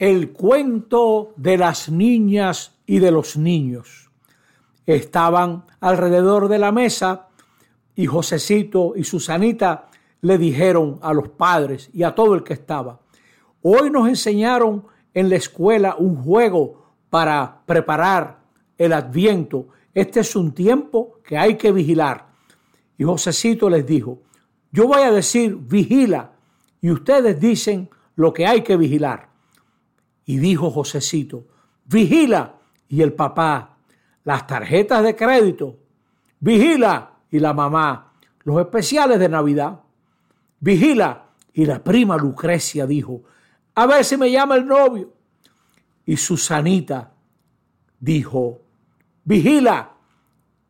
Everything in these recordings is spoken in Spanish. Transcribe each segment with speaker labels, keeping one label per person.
Speaker 1: el cuento de las niñas y de los niños. Estaban alrededor de la mesa y Josecito y Susanita le dijeron a los padres y a todo el que estaba, hoy nos enseñaron en la escuela un juego para preparar el adviento. Este es un tiempo que hay que vigilar. Y Josecito les dijo, yo voy a decir vigila y ustedes dicen lo que hay que vigilar. Y dijo Josecito, vigila. Y el papá, las tarjetas de crédito, vigila. Y la mamá, los especiales de Navidad, vigila. Y la prima Lucrecia dijo, a ver si me llama el novio. Y Susanita dijo, vigila.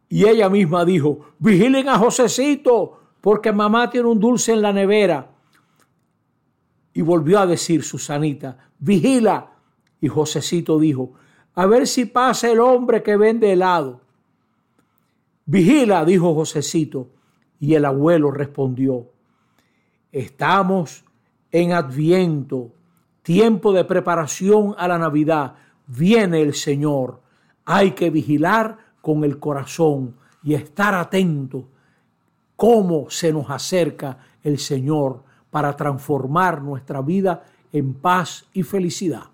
Speaker 1: Y ella misma dijo, vigilen a Josecito, porque mamá tiene un dulce en la nevera. Y volvió a decir Susanita, vigila. Y Josecito dijo, a ver si pasa el hombre que vende helado. Vigila, dijo Josecito. Y el abuelo respondió, estamos en adviento, tiempo de preparación a la Navidad. Viene el Señor. Hay que vigilar con el corazón y estar atento cómo se nos acerca el Señor para transformar nuestra vida en paz y felicidad.